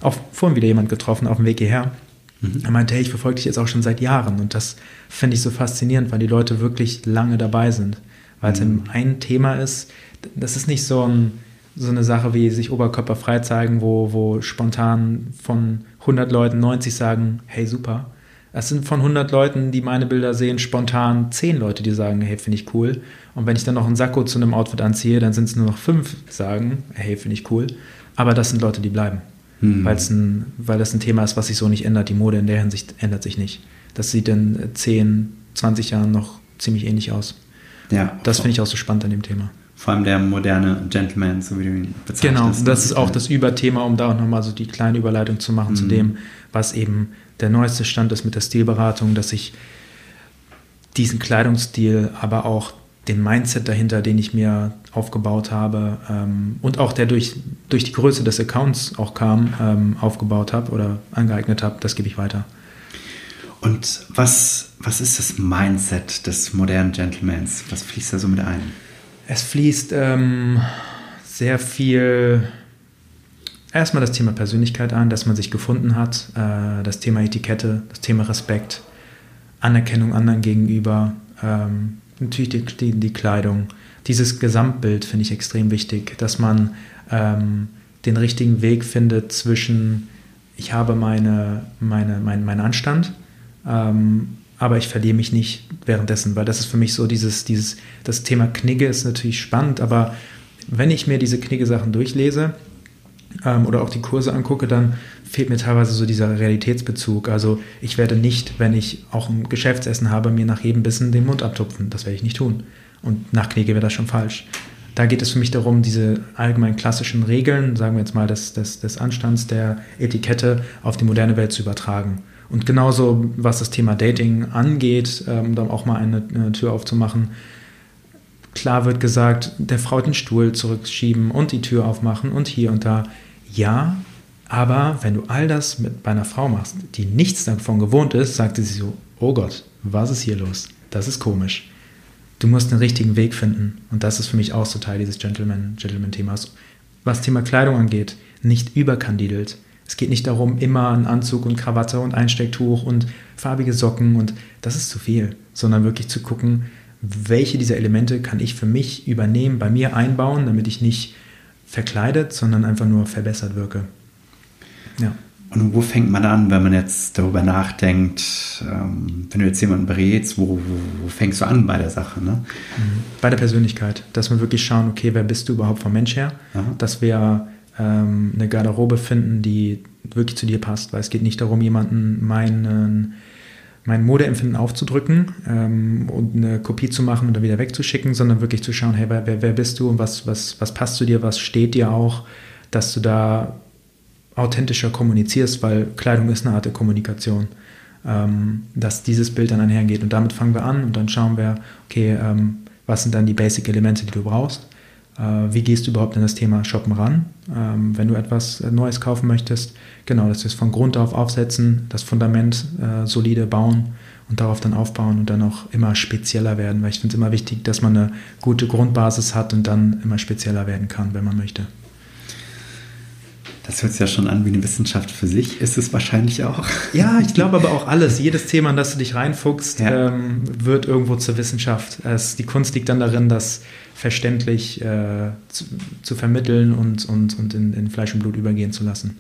Auch vorhin wieder jemand getroffen auf dem Weg hierher Mhm. Er meinte, hey, ich verfolge dich jetzt auch schon seit Jahren und das finde ich so faszinierend, weil die Leute wirklich lange dabei sind. Weil es mhm. ein Thema ist, das ist nicht so, ein, so eine Sache wie sich Oberkörper frei zeigen, wo, wo spontan von 100 Leuten 90 sagen, hey, super. Es sind von 100 Leuten, die meine Bilder sehen, spontan 10 Leute, die sagen, hey, finde ich cool. Und wenn ich dann noch einen Sakko zu einem Outfit anziehe, dann sind es nur noch 5, die sagen, hey, finde ich cool. Aber das sind Leute, die bleiben. Hm. Ein, weil das ein Thema ist, was sich so nicht ändert. Die Mode in der Hinsicht ändert sich nicht. Das sieht in 10, 20 Jahren noch ziemlich ähnlich aus. Ja, das finde ich auch so spannend an dem Thema. Vor allem der moderne Gentleman, so wie du ihn bezeichnest. Genau, das ist auch das Überthema, um da auch nochmal so die kleine Überleitung zu machen mhm. zu hm. dem, was eben der neueste Stand ist mit der Stilberatung, dass ich diesen Kleidungsstil, aber auch den Mindset dahinter, den ich mir aufgebaut habe ähm, und auch der durch, durch die Größe des Accounts auch kam, ähm, aufgebaut habe oder angeeignet habe, das gebe ich weiter. Und was, was ist das Mindset des modernen Gentlemans? Was fließt da so mit ein? Es fließt ähm, sehr viel, erstmal das Thema Persönlichkeit an, dass man sich gefunden hat, äh, das Thema Etikette, das Thema Respekt, Anerkennung anderen gegenüber, ähm, natürlich die, die, die Kleidung. Dieses Gesamtbild finde ich extrem wichtig, dass man ähm, den richtigen Weg findet zwischen, ich habe meine, meine, mein, meinen Anstand, ähm, aber ich verliere mich nicht währenddessen, weil das ist für mich so dieses, dieses, das Thema Knigge ist natürlich spannend, aber wenn ich mir diese Knigge-Sachen durchlese, ähm, oder auch die Kurse angucke, dann fehlt mir teilweise so dieser Realitätsbezug. Also ich werde nicht, wenn ich auch ein Geschäftsessen habe, mir nach jedem Bissen den Mund abtupfen. Das werde ich nicht tun. Und nach Knege wäre das schon falsch. Da geht es für mich darum, diese allgemein klassischen Regeln, sagen wir jetzt mal des, des, des Anstands, der Etikette auf die moderne Welt zu übertragen. Und genauso, was das Thema Dating angeht, um ähm, dann auch mal eine, eine Tür aufzumachen, klar wird gesagt, der Frau den Stuhl zurückschieben und die Tür aufmachen und hier und da. Ja, aber wenn du all das mit einer Frau machst, die nichts davon gewohnt ist, sagte sie so, oh Gott, was ist hier los? Das ist komisch. Du musst den richtigen Weg finden. Und das ist für mich auch so Teil dieses Gentleman-Themas. Gentleman Was Thema Kleidung angeht, nicht überkandidelt. Es geht nicht darum, immer einen Anzug und Krawatte und Einstecktuch und farbige Socken und das ist zu viel, sondern wirklich zu gucken, welche dieser Elemente kann ich für mich übernehmen, bei mir einbauen, damit ich nicht verkleidet, sondern einfach nur verbessert wirke. Ja. Und wo fängt man an, wenn man jetzt darüber nachdenkt, ähm, wenn du jetzt jemanden berätst, wo, wo, wo, fängst du an bei der Sache? Ne? Mhm. Bei der Persönlichkeit, dass wir wirklich schauen, okay, wer bist du überhaupt vom Mensch her? Aha. Dass wir ähm, eine Garderobe finden, die wirklich zu dir passt, weil es geht nicht darum, jemanden meinen mein Modeempfinden aufzudrücken ähm, und eine Kopie zu machen und dann wieder wegzuschicken, sondern wirklich zu schauen, hey, wer, wer bist du und was, was, was passt zu dir, was steht dir auch, dass du da authentischer kommunizierst, weil Kleidung ist eine Art der Kommunikation, ähm, dass dieses Bild dann einhergeht. Und damit fangen wir an und dann schauen wir, okay, ähm, was sind dann die Basic-Elemente, die du brauchst? Äh, wie gehst du überhaupt in das Thema Shoppen ran, ähm, wenn du etwas Neues kaufen möchtest? Genau, das ist von Grund auf aufsetzen, das Fundament äh, solide bauen und darauf dann aufbauen und dann auch immer spezieller werden, weil ich finde es immer wichtig, dass man eine gute Grundbasis hat und dann immer spezieller werden kann, wenn man möchte. Das hört sich ja schon an wie eine Wissenschaft für sich. Ist es wahrscheinlich auch. Ja, ich glaube aber auch alles. Jedes Thema, in das du dich reinfuchst, ja. ähm, wird irgendwo zur Wissenschaft. Es, die Kunst liegt dann darin, das verständlich äh, zu, zu, vermitteln und, und, und in, in Fleisch und Blut übergehen zu lassen.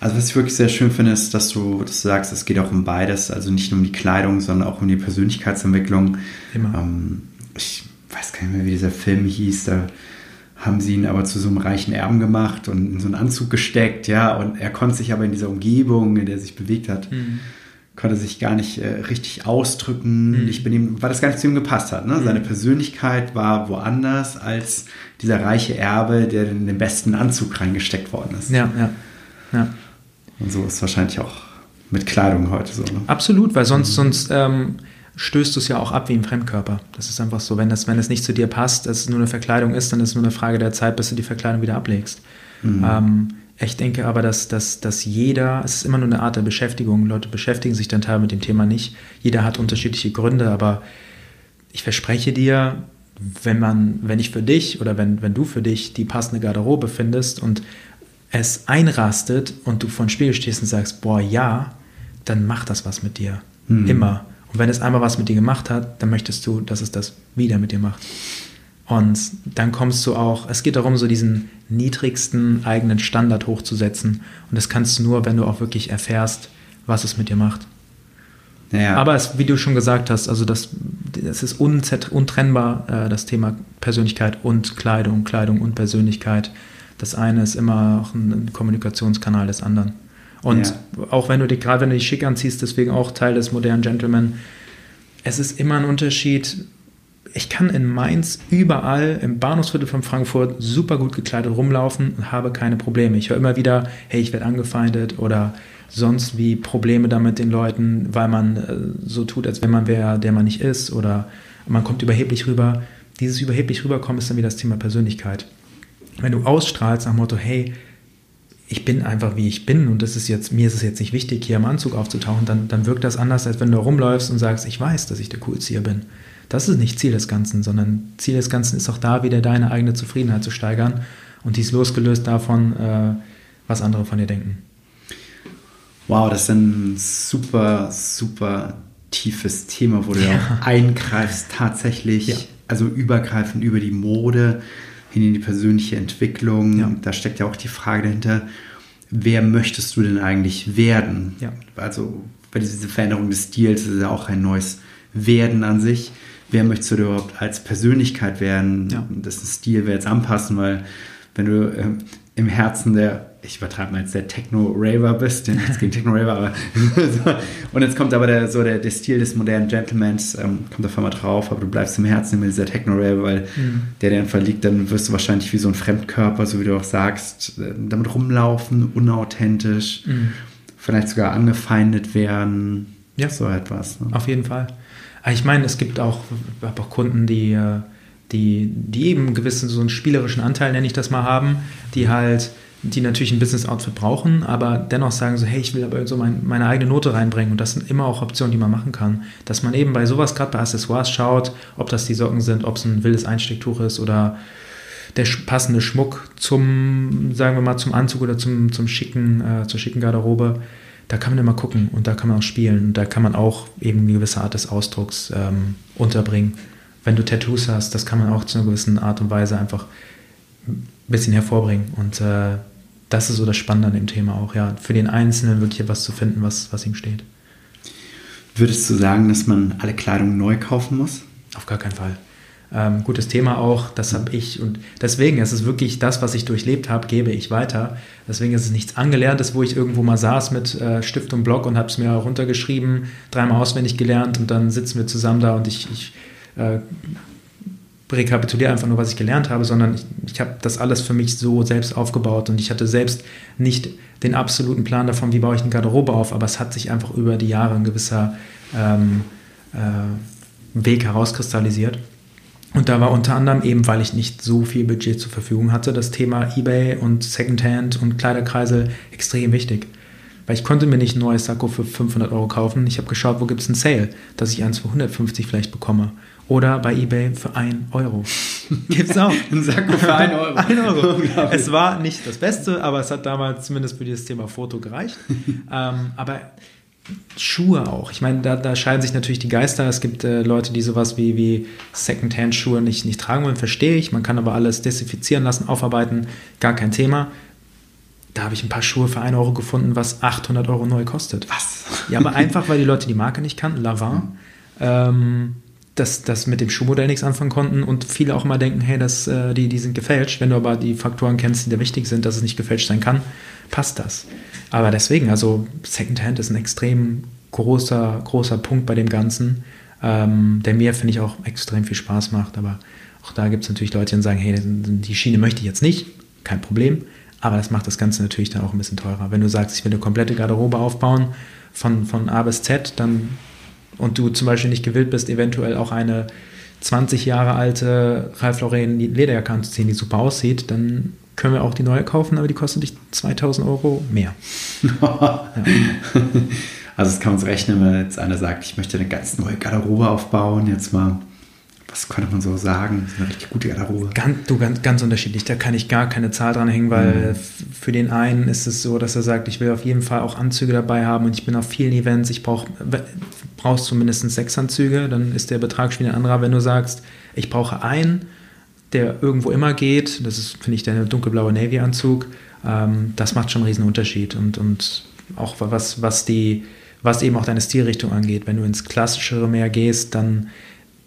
Also was ich wirklich sehr schön finde, ist, dass du, dass du sagst, es geht auch um beides, also nicht nur um die Kleidung, sondern auch um die Persönlichkeitsentwicklung. Immer. Ähm, ich weiß gar nicht mehr, wie dieser Film hieß, da haben sie ihn aber zu so einem reichen Erben gemacht und in so einen Anzug gesteckt, ja, und er konnte sich aber in dieser Umgebung, in der er sich bewegt hat, mhm. konnte sich gar nicht äh, richtig ausdrücken, mhm. nicht benehmen, weil das gar nicht zu ihm gepasst hat. Ne? Mhm. Seine Persönlichkeit war woanders als dieser reiche Erbe, der in den besten Anzug reingesteckt worden ist. Ja, ja, ja. Und so ist es wahrscheinlich auch mit Kleidung heute so. Ne? Absolut, weil sonst, mhm. sonst ähm, stößt du es ja auch ab wie ein Fremdkörper. Das ist einfach so, wenn es wenn das nicht zu dir passt, dass es nur eine Verkleidung ist, dann ist es nur eine Frage der Zeit, bis du die Verkleidung wieder ablegst. Mhm. Ähm, ich denke aber, dass, dass, dass jeder, es ist immer nur eine Art der Beschäftigung, Leute beschäftigen sich dann teilweise mit dem Thema nicht. Jeder hat unterschiedliche Gründe, aber ich verspreche dir, wenn man, wenn ich für dich oder wenn, wenn du für dich die passende Garderobe findest und es einrastet und du vor dem Spiegel stehst und sagst, boah, ja, dann macht das was mit dir. Mhm. Immer. Und wenn es einmal was mit dir gemacht hat, dann möchtest du, dass es das wieder mit dir macht. Und dann kommst du auch, es geht darum, so diesen niedrigsten eigenen Standard hochzusetzen. Und das kannst du nur, wenn du auch wirklich erfährst, was es mit dir macht. Ja. Aber es, wie du schon gesagt hast, also das, das ist untrennbar, äh, das Thema Persönlichkeit und Kleidung, Kleidung und Persönlichkeit. Das eine ist immer auch ein Kommunikationskanal des anderen. Und ja. auch wenn du dich, gerade wenn du dich schick anziehst, deswegen auch Teil des modernen Gentleman, es ist immer ein Unterschied. Ich kann in Mainz überall im Bahnhofsviertel von Frankfurt super gut gekleidet rumlaufen und habe keine Probleme. Ich höre immer wieder, hey, ich werde angefeindet oder sonst wie Probleme damit den Leuten, weil man äh, so tut, als wenn man wäre, der man nicht ist oder man kommt überheblich rüber. Dieses überheblich rüberkommen ist dann wieder das Thema Persönlichkeit. Wenn du ausstrahlst nach dem Motto, hey, ich bin einfach wie ich bin und das ist jetzt, mir ist es jetzt nicht wichtig, hier im Anzug aufzutauchen, dann, dann wirkt das anders, als wenn du rumläufst und sagst, ich weiß, dass ich der Coolste hier bin. Das ist nicht Ziel des Ganzen, sondern Ziel des Ganzen ist auch da, wieder deine eigene Zufriedenheit zu steigern und dies losgelöst davon, äh, was andere von dir denken. Wow, das ist ein super, super tiefes Thema, wo du ja. eingreifst tatsächlich, ja. also übergreifend über die Mode, hin in die persönliche Entwicklung. Ja. Da steckt ja auch die Frage dahinter, wer möchtest du denn eigentlich werden? Ja. Also bei dieser Veränderung des Stils ist ja auch ein neues Werden an sich. Wer möchtest du überhaupt als Persönlichkeit werden? Ja. Das Stil wir jetzt anpassen, weil wenn du äh, im Herzen der ich übertreibe mal jetzt der Techno-Raver bist, denn jetzt gegen Techno-Raver, aber so. und jetzt kommt aber der, so der, der Stil des modernen Gentlemans, ähm, kommt da mal drauf, aber du bleibst im Herzen immer dieser Techno-Raver, weil mhm. der, der dann verliegt, dann wirst du wahrscheinlich wie so ein Fremdkörper, so wie du auch sagst, äh, damit rumlaufen, unauthentisch, mhm. vielleicht sogar angefeindet werden, ja. so etwas. Ne? Auf jeden Fall. Ich meine, es gibt auch, auch Kunden, die äh, die, die eben einen gewissen so einen spielerischen Anteil, nenne ich das mal, haben, die halt die natürlich ein Business-Outfit brauchen, aber dennoch sagen so, hey, ich will aber so mein, meine eigene Note reinbringen und das sind immer auch Optionen, die man machen kann. Dass man eben bei sowas, gerade bei Accessoires schaut, ob das die Socken sind, ob es ein wildes Einstecktuch ist oder der passende Schmuck zum, sagen wir mal, zum Anzug oder zum, zum schicken, äh, zur schicken Garderobe. Da kann man immer gucken und da kann man auch spielen und da kann man auch eben eine gewisse Art des Ausdrucks ähm, unterbringen. Wenn du Tattoos hast, das kann man auch zu einer gewissen Art und Weise einfach ein bisschen hervorbringen und äh, das ist so das Spannende an dem Thema auch, ja. Für den Einzelnen wirklich etwas zu finden, was, was ihm steht. Würdest du sagen, dass man alle Kleidung neu kaufen muss? Auf gar keinen Fall. Ähm, gutes Thema auch, das habe ich und deswegen ist es wirklich das, was ich durchlebt habe, gebe ich weiter. Deswegen ist es nichts Angelerntes, wo ich irgendwo mal saß mit äh, Stift und Block und habe es mir runtergeschrieben, dreimal auswendig gelernt und dann sitzen wir zusammen da und ich, ich äh, rekapituliere einfach nur, was ich gelernt habe, sondern ich, ich habe das alles für mich so selbst aufgebaut und ich hatte selbst nicht den absoluten Plan davon, wie baue ich eine Garderobe auf, aber es hat sich einfach über die Jahre ein gewisser ähm, äh, Weg herauskristallisiert. Und da war unter anderem eben, weil ich nicht so viel Budget zur Verfügung hatte, das Thema eBay und Secondhand und Kleiderkreisel extrem wichtig. Weil ich konnte mir nicht ein neues Sakko für 500 Euro kaufen. Ich habe geschaut, wo gibt es einen Sale, dass ich eins für 150 vielleicht bekomme. Oder bei eBay für 1 Euro. Gibt's auch. Ein Sakko für 1 Euro. 1 Euro. es war nicht das Beste, aber es hat damals zumindest für dieses Thema Foto gereicht. ähm, aber Schuhe auch. Ich meine, da, da, scheiden sich natürlich die Geister. Es gibt äh, Leute, die sowas wie, wie Secondhand-Schuhe nicht, nicht tragen wollen, verstehe ich. Man kann aber alles desinfizieren lassen, aufarbeiten, gar kein Thema. da habe ich ein paar Schuhe für 1 Euro gefunden, was 800 Euro neu kostet. Was? Ja, aber einfach, weil die Leute die Marke nicht kannten, Lavin, ähm, dass das mit dem Schuhmodell nichts anfangen konnten und viele auch mal denken, hey, das, äh, die, die sind gefälscht. Wenn du aber die Faktoren kennst, die da wichtig sind, dass es nicht gefälscht sein kann, passt das. Aber deswegen, also Secondhand ist ein extrem großer, großer Punkt bei dem Ganzen, ähm, der mir, finde ich, auch extrem viel Spaß macht. Aber auch da gibt es natürlich Leute, die sagen, hey, die Schiene möchte ich jetzt nicht, kein Problem. Aber das macht das Ganze natürlich dann auch ein bisschen teurer. Wenn du sagst, ich will eine komplette Garderobe aufbauen, von, von A bis Z, dann und du zum Beispiel nicht gewillt bist, eventuell auch eine 20 Jahre alte Ralph Lauren Lederjacke anzuziehen, die super aussieht, dann können wir auch die neue kaufen, aber die kostet dich 2000 Euro mehr. ja. Also das kann so rechnen, wenn jetzt einer sagt, ich möchte eine ganz neue Garderobe aufbauen, jetzt mal was könnte man so sagen? Das ist eine richtig gute Garderobe. Ganz, du, ganz, ganz unterschiedlich. Da kann ich gar keine Zahl dran hängen, weil mhm. für den einen ist es so, dass er sagt, ich will auf jeden Fall auch Anzüge dabei haben und ich bin auf vielen Events, ich brauche brauchst du mindestens sechs Anzüge, dann ist der Betrag schon ein anderer. Wenn du sagst, ich brauche einen, der irgendwo immer geht, das ist, finde ich, der dunkelblaue Navy-Anzug, ähm, das macht schon einen riesen Unterschied. Und, und auch was, was die, was eben auch deine Stilrichtung angeht. Wenn du ins Klassischere mehr gehst, dann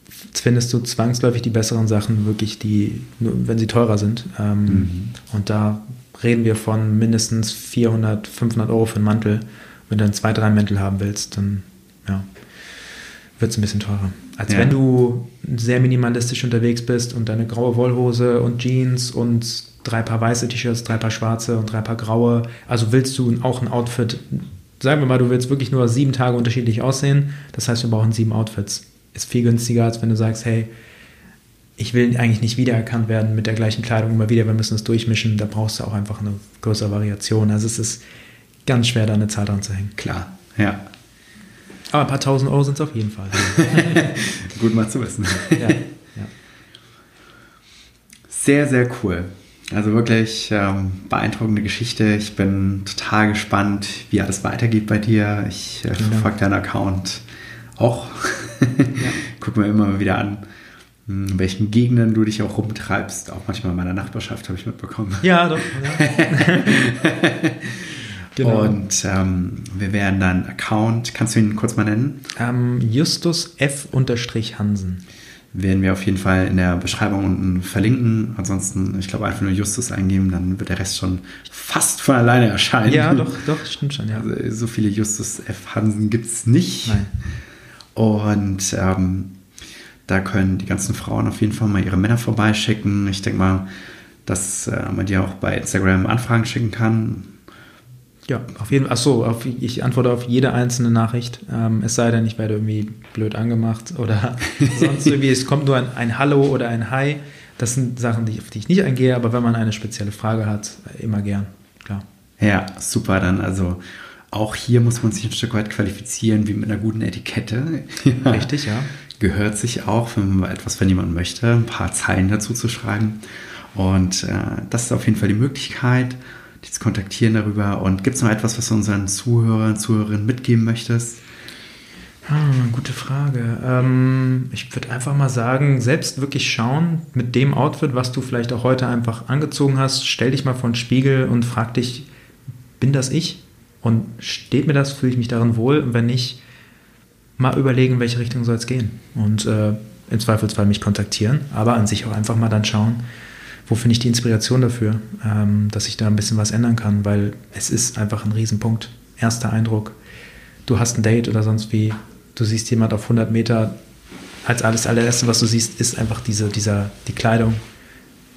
findest du zwangsläufig die besseren Sachen wirklich, die, wenn sie teurer sind. Ähm, mhm. Und da reden wir von mindestens 400, 500 Euro für einen Mantel. Wenn du dann zwei, drei Mäntel haben willst, dann ja, wird es ein bisschen teurer. Als ja. wenn du sehr minimalistisch unterwegs bist und deine graue Wollhose und Jeans und drei Paar weiße T-Shirts, drei Paar schwarze und drei Paar graue. Also willst du auch ein Outfit, sagen wir mal, du willst wirklich nur sieben Tage unterschiedlich aussehen. Das heißt, wir brauchen sieben Outfits ist viel günstiger, als wenn du sagst, hey, ich will eigentlich nicht wiedererkannt werden mit der gleichen Kleidung immer wieder, wir müssen es durchmischen, da brauchst du auch einfach eine größere Variation. Also es ist ganz schwer, da eine Zahl dran zu hängen. Klar, ja. Aber ein paar tausend Euro sind es auf jeden Fall. Gut mal zu wissen. Ja, ja. Sehr, sehr cool. Also wirklich ähm, beeindruckende Geschichte. Ich bin total gespannt, wie alles weitergeht bei dir. Ich äh, verfolge deinen Account auch. ja. Gucken wir immer wieder an, hm, in welchen Gegenden du dich auch rumtreibst. Auch manchmal in meiner Nachbarschaft habe ich mitbekommen. Ja, doch. Ja. genau. Und ähm, wir werden deinen Account, kannst du ihn kurz mal nennen? Ähm, Justus F. Hansen werden wir auf jeden Fall in der Beschreibung unten verlinken. Ansonsten, ich glaube, einfach nur Justus eingeben, dann wird der Rest schon fast von alleine erscheinen. Ja, doch, doch, stimmt schon, ja. Also, so viele Justus F. Hansen gibt es nicht. Nein. Und ähm, da können die ganzen Frauen auf jeden Fall mal ihre Männer vorbeischicken. Ich denke mal, dass äh, man dir auch bei Instagram Anfragen schicken kann. Ja, auf jeden Fall. Achso, auf, ich antworte auf jede einzelne Nachricht. Ähm, es sei denn, ich werde irgendwie blöd angemacht oder sonst irgendwie. Es kommt nur ein, ein Hallo oder ein Hi. Das sind Sachen, die, auf die ich nicht eingehe, aber wenn man eine spezielle Frage hat, immer gern, klar. Ja, super. Dann also auch hier muss man sich ein Stück weit qualifizieren, wie mit einer guten Etikette. Richtig, ja. Gehört sich auch, wenn man etwas von jemandem möchte, ein paar Zeilen dazu zu schreiben. Und äh, das ist auf jeden Fall die Möglichkeit, dich zu kontaktieren darüber. Und gibt es noch etwas, was du unseren Zuhörern, Zuhörerinnen mitgeben möchtest? Hm, gute Frage. Ähm, ich würde einfach mal sagen, selbst wirklich schauen mit dem Outfit, was du vielleicht auch heute einfach angezogen hast, stell dich mal vor den Spiegel und frag dich, bin das ich? Und steht mir das, fühle ich mich darin wohl? Und wenn nicht, mal überlegen, in welche Richtung soll es gehen. Und äh, im Zweifelsfall mich kontaktieren, aber an sich auch einfach mal dann schauen, wo finde ich die Inspiration dafür, ähm, dass ich da ein bisschen was ändern kann, weil es ist einfach ein Riesenpunkt. Erster Eindruck, du hast ein Date oder sonst wie, du siehst jemand auf 100 Meter, als alles allererste, was du siehst, ist einfach diese, dieser, die Kleidung,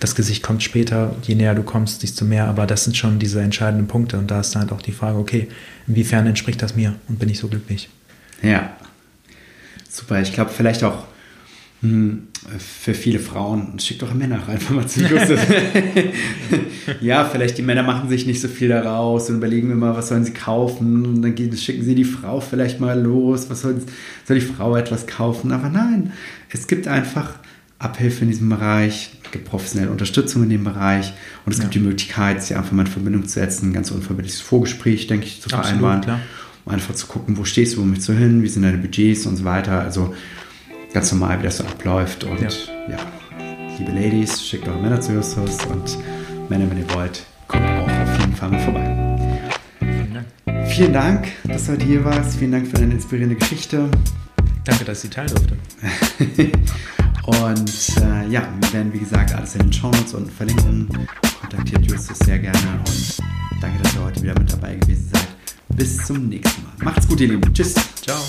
das Gesicht kommt später, je näher du kommst, desto mehr, aber das sind schon diese entscheidenden Punkte und da ist dann halt auch die Frage, okay, inwiefern entspricht das mir und bin ich so glücklich? Ja, super. Ich glaube, vielleicht auch hm, für viele Frauen, schick doch Männer wenn man zu ist. ja, vielleicht die Männer machen sich nicht so viel daraus und überlegen immer, was sollen sie kaufen. Und dann schicken sie die Frau vielleicht mal los, was soll, soll die Frau etwas kaufen. Aber nein, es gibt einfach Abhilfe in diesem Bereich, gibt professionelle Unterstützung in dem Bereich und es ja. gibt die Möglichkeit, sie einfach mal in Verbindung zu setzen, ein ganz unverbindliches Vorgespräch, denke ich, zu vereinbaren. Absolut, um einfach zu gucken, wo stehst du, wo möchtest du hin, wie sind deine Budgets und so weiter. Also ganz normal, wie das so abläuft. Und ja, ja liebe Ladies, schickt eure Männer zu Justus und Männer, wenn ihr wollt, kommt auch auf jeden Fall mal vorbei. Vielen Dank. Vielen Dank, dass du heute hier warst. Vielen Dank für deine inspirierende Geschichte. Danke, dass ich sie teilen durfte. und äh, ja, wir werden wie gesagt alles in den Shownotes unten verlinken. Kontaktiert Justus sehr gerne und danke, dass ihr heute wieder mit dabei gewesen seid. Bis zum nächsten Mal. Macht's gut, ihr Lieben. Tschüss. Ciao.